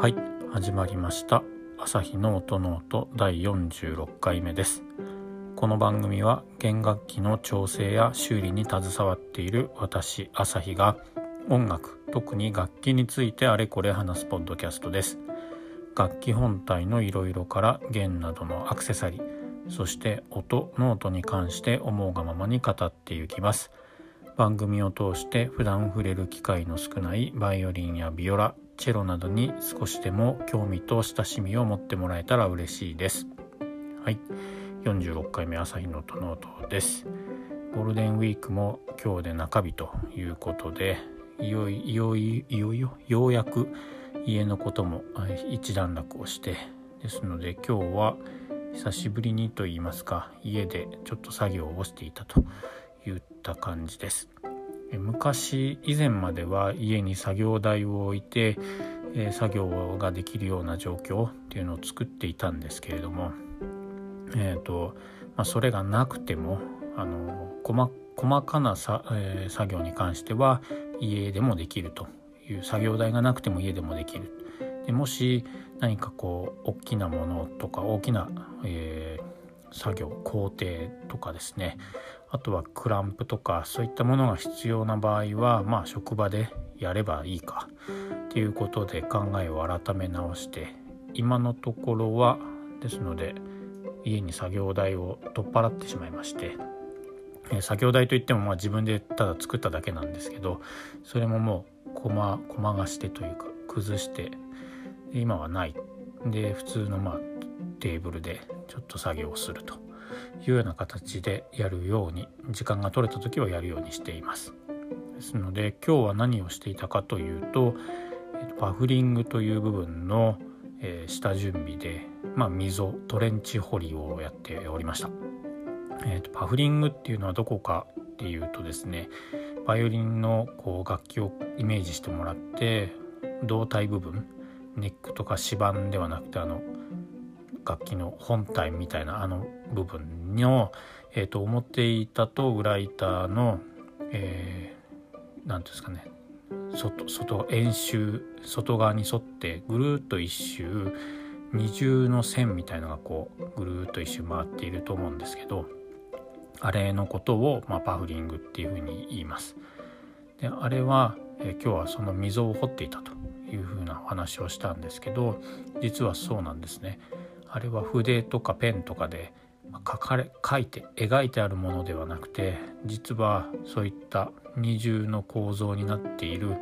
はい始まりました。朝日の音ノート第46回目です。この番組は弦楽器の調整や修理に携わっている私朝日が音楽特に楽器についてあれこれ話すポッドキャストです。楽器本体のいろいろから弦などのアクセサリーそして音ノートに関して思うがままに語っていきます。番組を通して普段触れる機会の少ないバイオリンやビオラチェロなどに少しでも興味と親しみを持ってもらえたら嬉しいです。はい。46回目朝日のトノートです。ゴールデンウィークも今日で中日ということでいよいよいよいよ？ようやく家のことも一段落をしてですので今日は久しぶりにと言いますか家でちょっと作業をしていたといった感じです。昔以前までは家に作業台を置いて、作業ができるような状況っていうのを作っていたんですけれども、えーとまあ、それがなくてもあの細細かなさ、えー、作業に関しては家でもできるという作業台がなくても家でもできる。でもし何かこう大きなものとか大きな、えー、作業工程とかですね。あとはクランプとかそういったものが必要な場合はまあ職場でやればいいか。っていうことで考えを改め直して今のところはですので家に作業台を取っ払ってしまいまして作業台といってもまあ自分でただ作っただけなんですけどそれももう駒駒がしてというか崩して今はない。で普通のまあテーブルでちょっと作業をするというような形でやるように時間が取れた時はやるようにしています。ですので今日は何をしていたかというとパフリングという部分の下準備で、まあ、溝トレンチ掘りをやっておりました、えーと、パフリングっていうのはどこかっていうとですねバイオリンのこう楽器をイメージしてもらって胴体部分ネックとか指板ではなくてあの楽器の本体みたいなあの部分の、えーと、表板と裏板の何、えー、て言うんですかね外外円周外側に沿ってぐるっと一周二重の線みたいのがこうぐるっと一周回っていると思うんですけどあれのことを、まあ、パフリングっていうふうに言います。であれは、えー、今日はその溝を掘っていたというふうなお話をしたんですけど実はそうなんですね。あれは筆とかペンとかで書かれ書いて描いてあるものではなくて実はそういった二重の構造になっている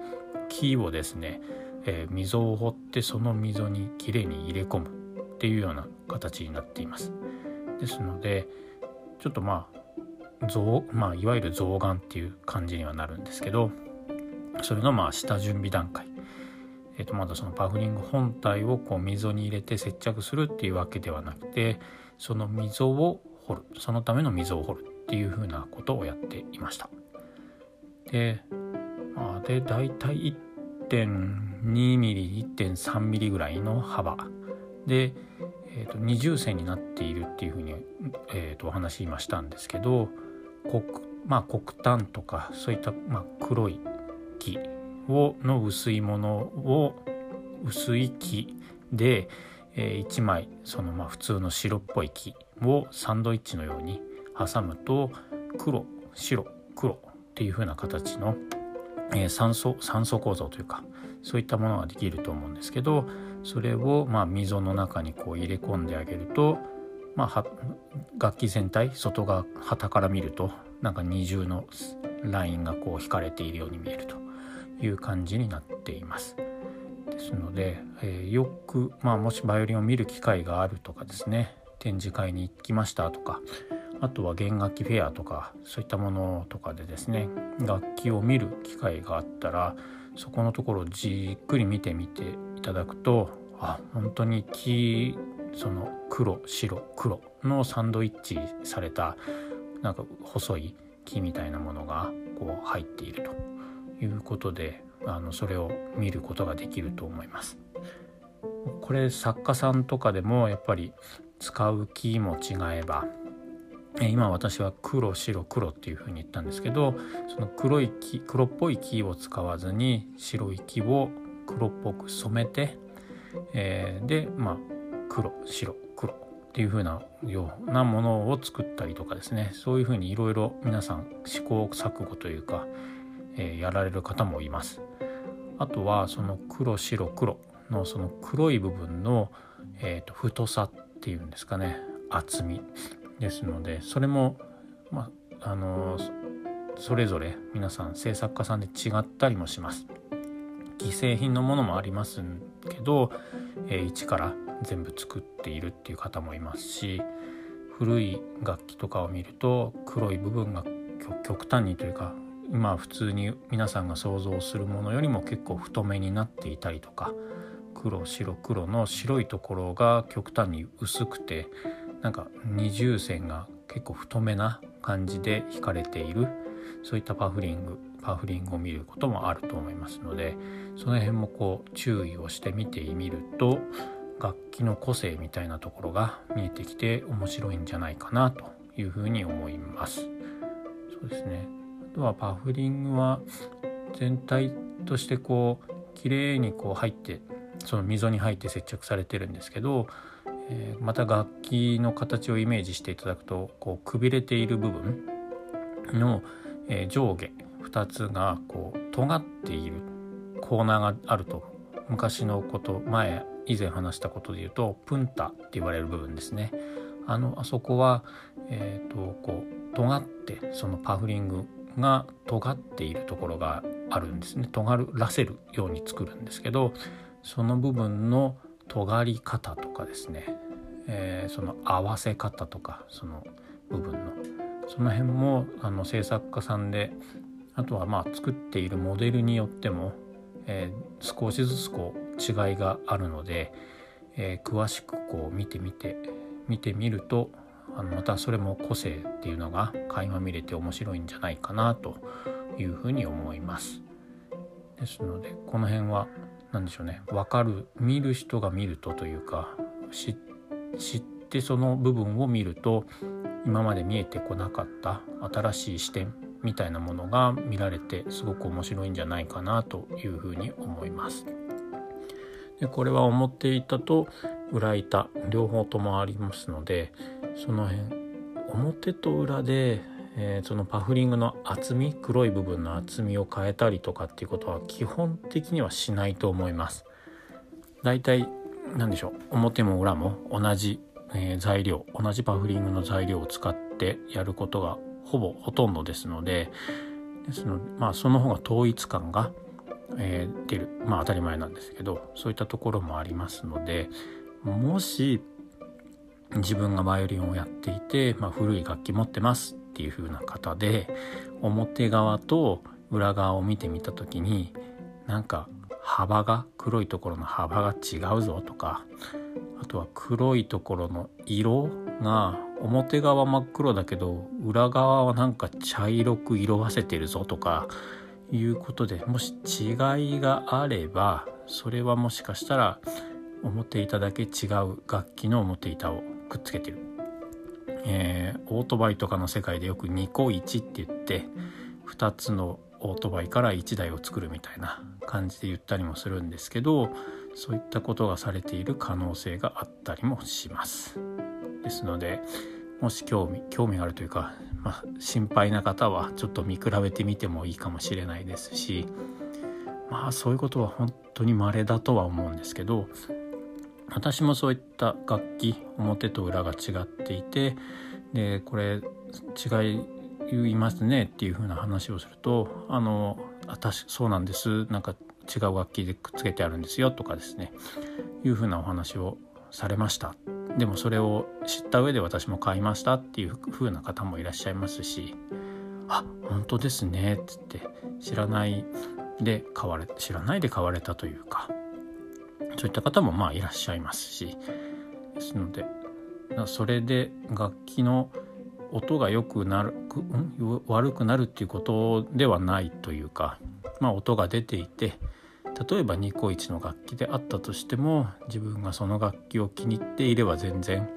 木をですね、えー、溝を掘ってその溝にきれいに入れ込むっていうような形になっています。ですのでちょっとまあ象まあいわゆる象眼っていう感じにはなるんですけどそれのまあ下準備段階えー、とまだそのパフリング本体をこう溝に入れて接着するっていうわけではなくてその溝を掘るそのための溝を掘るっていうふうなことをやっていました。で,、まあ、で大体 1.2mm1.3mm ぐらいの幅で、えー、と二重線になっているっていうふうに、えー、とお話今したんですけど黒,、まあ、黒炭とかそういった、まあ、黒い木をの薄いものを薄い木で、え、1枚そのまあ普通の白っぽい木をサンドイッチのように挟むと黒白黒っていう風な形の、えー、酸素酸素構造というかそういったものができると思うんですけどそれをまあ溝の中にこう入れ込んであげると、まあ、楽器全体外側旗から見るとなんか二重のラインがこう引かれているように見えると。いう感じになっています。ですので、えー、よく、まあ、もしバイオリンを見る機会があるとかですね展示会に行きましたとかあとは弦楽器フェアとかそういったものとかでですね楽器を見る機会があったらそこのところじっくり見てみていただくとあ本当に木その黒白黒のサンドイッチされたなんか細い木みたいなものがこう入っているということであのそれを見ることができると思います。これ作家さんとかでもやっぱり使う木も違えば今私は黒白黒っていうふうに言ったんですけどその黒い木黒っぽい木を使わずに白い木を黒っぽく染めてえー、でまあ黒白黒っていう風なようなものを作ったりとかですねそういう風にいろいろ皆さん試行錯誤というか、え、やられる方もいます。あとはその黒白黒のその黒い部分の、えー、と太さっていうんですかね厚みですのでそれも、まあ、あのそれぞれ皆さん制作家さんで違ったりもします。既製品のものもありますけど、えー、一から全部作っているっていう方もいますし古い楽器とかを見ると黒い部分が極端にというか今普通に皆さんが想像するものよりも結構太めになっていたりとか黒白黒の白いところが極端に薄くてなんか二重線が結構太めな感じで引かれているそういったパフリングパフリングを見ることもあると思いますのでその辺もこう注意をして見てみると楽器の個性みたいなところが見えてきて面白いんじゃないかなというふうに思います。そうですねとはパフリングは全体としてこう綺麗にこう入ってその溝に入って接着されてるんですけど、えー、また楽器の形をイメージしていただくとこうくびれている部分の、えー、上下2つがこう尖っているコーナーがあると昔のこと前以前話したことで言うとプンタって言われる部分ですね。あのあそこは、えーと、こう尖ってそのパフリングが尖っているところがあるんですね。尖らせるように作るんですけどその部分の尖り方とかですね、えー、その合わせ方とかその部分の。その辺もあの制作家さんであとはまあ作っているモデルによっても、えー、少しずつこう違いがあるので、えー、詳しくこう見てみて見てみるとあのまたそれも個性っていうのが垣間見れて面白いんじゃないかなというふうに思います。ですのでこの辺は何でしょうね分かる見る人が見るとというか知ってその部分を見ると今まで見えてこなかった新しい視点みたいなものが見られてすごく面白いんじゃないかなというふうに思います。でこれは表板と裏板両方ともありますのでその辺表と裏で、えー、そのパフリングの厚み黒い部分の厚みを変えたりとかっていうことは基本的にはしないと思います。だいたい何でしょう表も裏も同じ、えー、材料同じパフリングの材料を使ってやることがほぼほとんどですのでですのまあその方が統一感がえー、出るまあ当たり前なんですけどそういったところもありますのでもし自分がバイオリンをやっていて、まあ、古い楽器持ってますっていう風な方で表側と裏側を見てみた時になんか幅が黒いところの幅が違うぞとかあとは黒いところの色が表側真っ黒だけど裏側はなんか茶色く色あせてるぞとかいうことでもし違いがあればそれはもしかしたら表板だけ違う楽器の表板をくっつけてる、えー、オートバイとかの世界でよく2個1って言って2つのオートバイから1台を作るみたいな感じで言ったりもするんですけどそういったことがされている可能性があったりもします。ですのでもし興味興味があるというかまあ、心配な方はちょっと見比べてみてもいいかもしれないですしまあそういうことは本当に稀だとは思うんですけど私もそういった楽器表と裏が違っていてでこれ違いますねっていう風な話をすると「あの私そうなんですなんか違う楽器でくっつけてあるんですよ」とかですねいう風なお話をされました。でもそれを知った上で私も買いましたっていう風な方もいらっしゃいますしあ本当ですねっつって知らないで買われ知らないで買われたというかそういった方もまあいらっしゃいますしですのでそれで楽器の音が良くなる、ん、悪くなるっていうことではないというかまあ音が出ていて例えばニコイチの楽器であったとしても自分がその楽器を気に入っていれば全然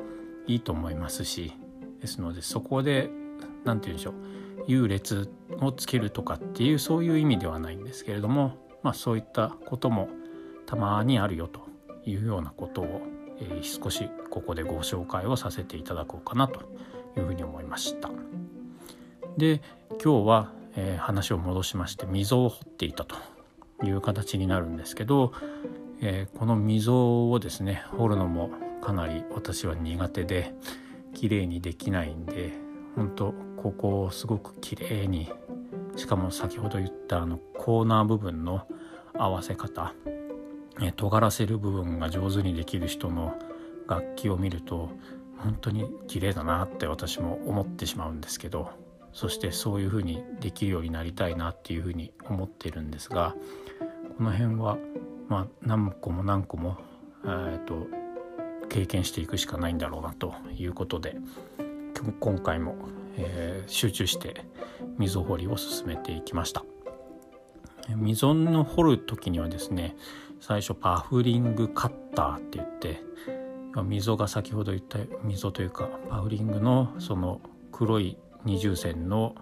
いいと思いますしですのでそこで何て言うんでしょう優劣をつけるとかっていうそういう意味ではないんですけれどもまあそういったこともたまにあるよというようなことを、えー、少しここでご紹介をさせていただこうかなというふうに思いました。で今日は、えー、話を戻しまして溝を掘っていたという形になるんですけど、えー、この溝をですね掘るのもかなり私は苦手で綺麗にできないんで本当ここをすごく綺麗にしかも先ほど言ったあのコーナー部分の合わせ方え尖らせる部分が上手にできる人の楽器を見ると本当に綺麗だなって私も思ってしまうんですけどそしてそういうふうにできるようになりたいなっていうふうに思ってるんですがこの辺はまあ何個も何個も、えーと、経験していくしかないんだろうなということで今回も、え、集中して溝掘りを進めていきました。溝の掘る時にはですね最初パフリングカッターって言って溝が先ほど言った溝というかパフリングのその黒い二重線の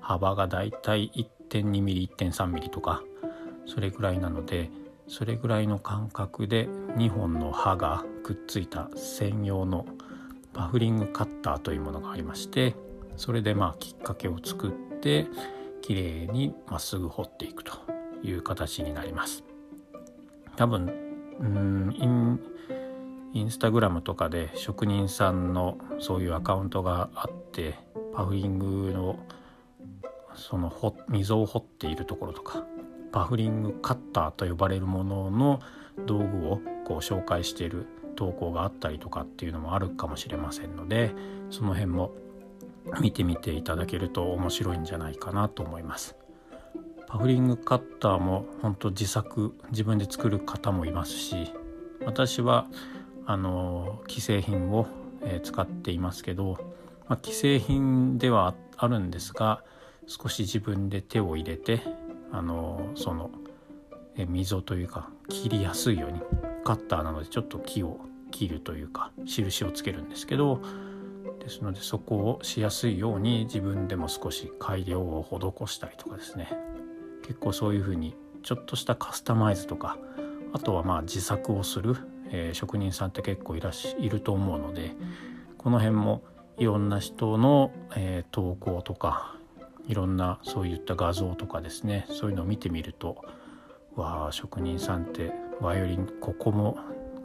幅がだいたい 1.2mm1.3mm とかそれぐらいなのでそれぐらいの間隔で2本の刃がくっついた専用のパフリングカッターというものがありましてそれでまあきっかけを作ってきれいにまっすぐ掘っていくという形になります。多分うんインインスタグラムとかで職人さんのそういうアカウントがあってパフリングのその溝を掘っているところとかパフリングカッターと呼ばれるものの道具をこう紹介している投稿があったりとかっていうのもあるかもしれませんのでその辺も見てみていただけると面白いんじゃないかなと思います。パフリングカッターも本当自作自分で作る方もいますし私はあの既製品を、え、使っていますけどまあ、既製品ではあるんですが少し自分で手を入れてあのその溝というか切りやすいようにカッターなのでちょっと木を切るというか印をつけるんですけどですのでそこをしやすいように自分でも少し改良を施したりとかですね。結構そういうふうにちょっとしたカスタマイズとかあとはまあ自作をする、えー、職人さんって結構いらしいると思うのでこの辺もいろんな人の、えー、投稿とかいろんなそういった画像とかですねそういうのを見てみるとわあ職人さんってバイオリンここも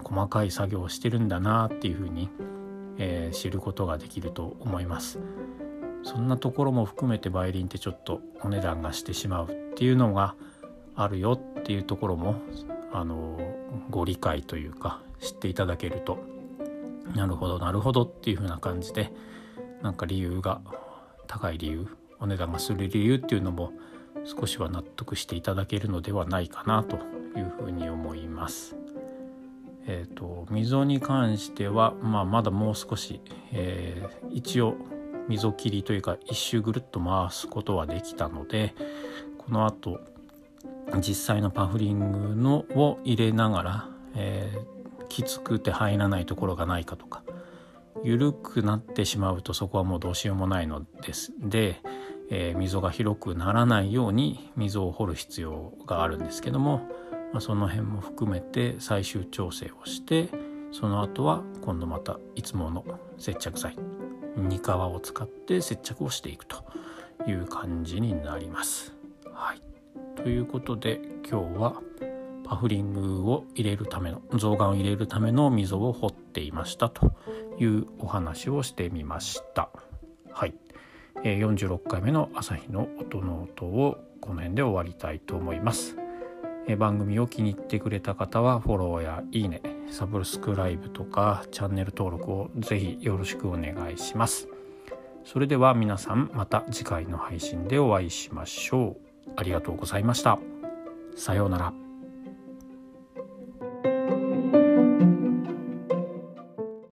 細かい作業をしてるんだなっていうふうに、えー、知ることができると思いますそんなところも含めてバイオリンってちょっとお値段がしてしまうっていうのがあるよっていうところもあのご理解というか知っていただけるとなるほどなるほどっていう風な感じでなんか理由が高い理由お値段がする理由っていうのも少しは納得していただけるのではないかなというふうに思います。えーと、溝に関しては、まあ、まだもう少し、えー、一応溝切りというか一周ぐるっと回すことはできたのでこのあと実際のパフリングのを入れながら、えー、きつくて入らないところがないかとか緩くなってしまうとそこはもうどうしようもないのです。で、えー、溝が広くならないように溝を掘る必要があるんですけども、まあ、その辺も含めて最終調整をしてその後は今度またいつもの接着剤煮皮を使って接着をしていくという感じになります。はい、ということで今日はパフリングを入れるための象眼を入れるための溝を掘っていましたというお話をしてみました。はい、46回目の朝日の音の音をこの辺で終わりたいと思います。番組を気に入ってくれた方はフォローやいいね、サブスクライブとかチャンネル登録をぜひよろしくお願いします。それでは皆さんまた次回の配信でお会いしましょう。ありがとうございました。さようなら。